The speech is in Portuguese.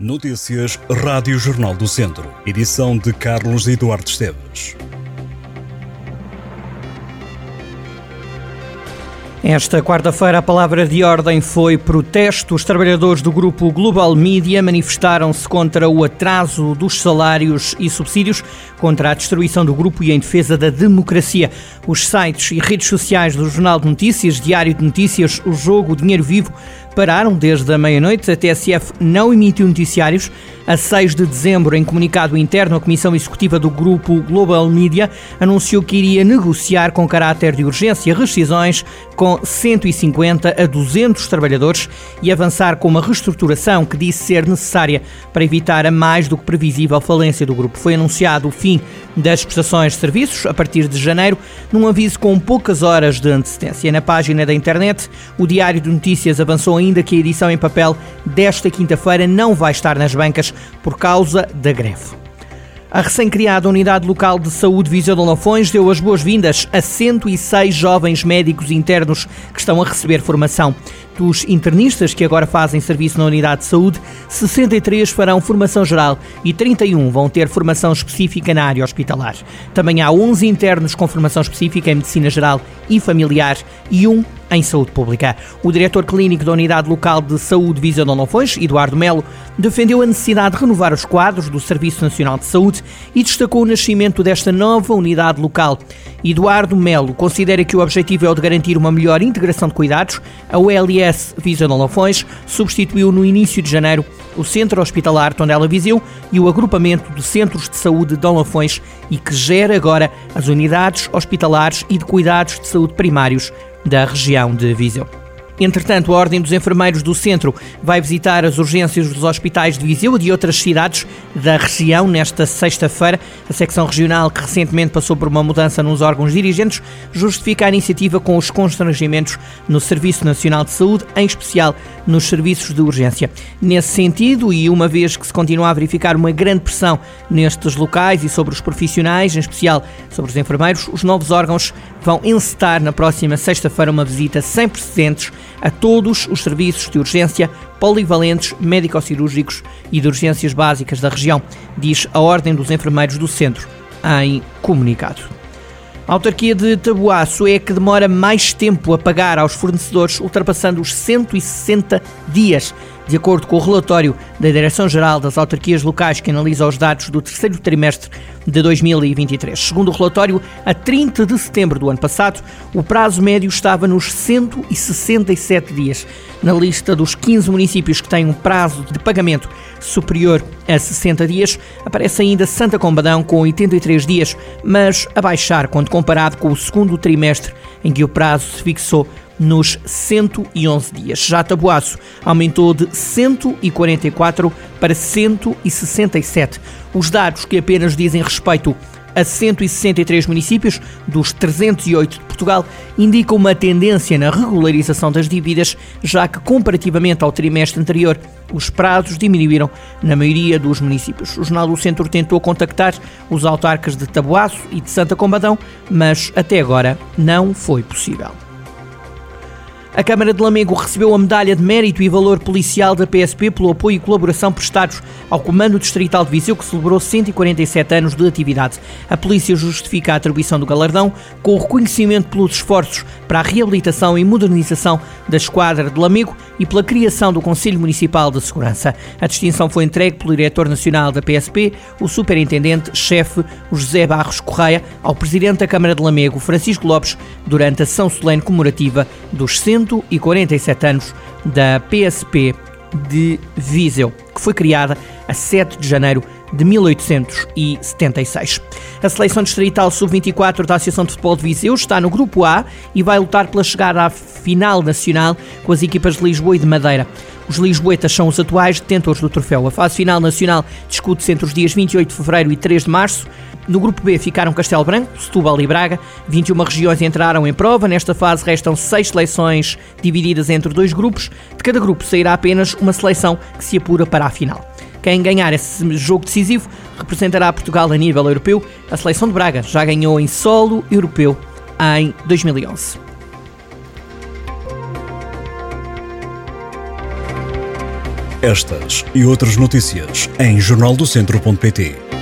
Notícias Rádio Jornal do Centro. Edição de Carlos Eduardo Esteves. Esta quarta-feira, a palavra de ordem foi protesto. Os trabalhadores do grupo Global Media manifestaram-se contra o atraso dos salários e subsídios, contra a destruição do grupo e em defesa da democracia. Os sites e redes sociais do Jornal de Notícias, Diário de Notícias, O Jogo, o Dinheiro Vivo pararam desde a meia-noite. A TSF não emitiu noticiários. A 6 de dezembro, em comunicado interno, a Comissão Executiva do Grupo Global Media anunciou que iria negociar com caráter de urgência rescisões com 150 a 200 trabalhadores e avançar com uma reestruturação que disse ser necessária para evitar a mais do que previsível falência do grupo. Foi anunciado o fim das prestações de serviços a partir de janeiro, num aviso com poucas horas de antecedência. Na página da internet, o Diário de Notícias avançou ainda que a edição em papel desta quinta-feira não vai estar nas bancas por causa da greve. A recém-criada Unidade Local de Saúde Viseu de Lafões deu as boas-vindas a 106 jovens médicos internos que estão a receber formação. Dos internistas que agora fazem serviço na Unidade de Saúde, 63 farão formação geral e 31 vão ter formação específica na área hospitalar. Também há 11 internos com formação específica em Medicina Geral e Familiar e um em saúde pública. O diretor clínico da Unidade Local de Saúde Viseu de Lafões, Eduardo Melo, defendeu a necessidade de renovar os quadros do Serviço Nacional de Saúde e destacou o nascimento desta nova unidade local. Eduardo Melo considera que o objetivo é o de garantir uma melhor integração de cuidados. A OLS Viseu de Lafões substituiu no início de janeiro o Centro Hospitalar Tondela Viseu e o agrupamento de Centros de Saúde de Lafões e que gera agora as unidades hospitalares e de cuidados de saúde primários da região de Viseu. Entretanto, a Ordem dos Enfermeiros do Centro vai visitar as urgências dos hospitais de Viseu e de outras cidades da região nesta sexta-feira. A secção regional, que recentemente passou por uma mudança nos órgãos dirigentes, justifica a iniciativa com os constrangimentos no Serviço Nacional de Saúde, em especial nos serviços de urgência. Nesse sentido, e uma vez que se continua a verificar uma grande pressão nestes locais e sobre os profissionais, em especial sobre os enfermeiros, os novos órgãos vão encetar na próxima sexta-feira uma visita sem precedentes a todos os serviços de urgência polivalentes, médico-cirúrgicos e de urgências básicas da região, diz a Ordem dos Enfermeiros do Centro em comunicado. A autarquia de Tabuaço é a que demora mais tempo a pagar aos fornecedores, ultrapassando os 160 dias de acordo com o relatório da Direção-Geral das Autarquias Locais, que analisa os dados do terceiro trimestre de 2023. Segundo o relatório, a 30 de setembro do ano passado, o prazo médio estava nos 167 dias. Na lista dos 15 municípios que têm um prazo de pagamento superior a 60 dias, aparece ainda Santa Combadão com 83 dias, mas a baixar quando comparado com o segundo trimestre, em que o prazo se fixou nos 111 dias. Já Tabuaço aumentou de 144 para 167. Os dados que apenas dizem respeito a 163 municípios dos 308 de Portugal indicam uma tendência na regularização das dívidas, já que comparativamente ao trimestre anterior, os prazos diminuíram na maioria dos municípios. O Jornal do Centro tentou contactar os autarcas de Tabuaço e de Santa Combadão, mas até agora não foi possível. A Câmara de Lamego recebeu a medalha de mérito e valor policial da PSP pelo apoio e colaboração prestados ao Comando Distrital de Viseu, que celebrou 147 anos de atividade. A polícia justifica a atribuição do galardão com o reconhecimento pelos esforços para a reabilitação e modernização da esquadra de Lamego e pela criação do Conselho Municipal de Segurança. A distinção foi entregue pelo diretor nacional da PSP, o superintendente-chefe José Barros Correia, ao presidente da Câmara de Lamego, Francisco Lopes, durante a sessão solene comemorativa dos 100 147 anos da PSP de Viseu, que foi criada a 7 de janeiro de 1876. A seleção distrital sub-24 da Associação de Futebol de Viseu está no grupo A e vai lutar pela chegada à final nacional com as equipas de Lisboa e de Madeira. Os lisboetas são os atuais detentores do troféu. A fase final nacional discute-se entre os dias 28 de fevereiro e 3 de março. No grupo B ficaram Castelo Branco, Setúbal e Braga. 21 regiões entraram em prova. Nesta fase restam seis seleções divididas entre dois grupos. De cada grupo sairá apenas uma seleção que se apura para a final. Quem ganhar esse jogo decisivo representará Portugal a nível europeu. A seleção de Braga já ganhou em solo europeu em 2011. Estas e outras notícias em jornaldocentro.pt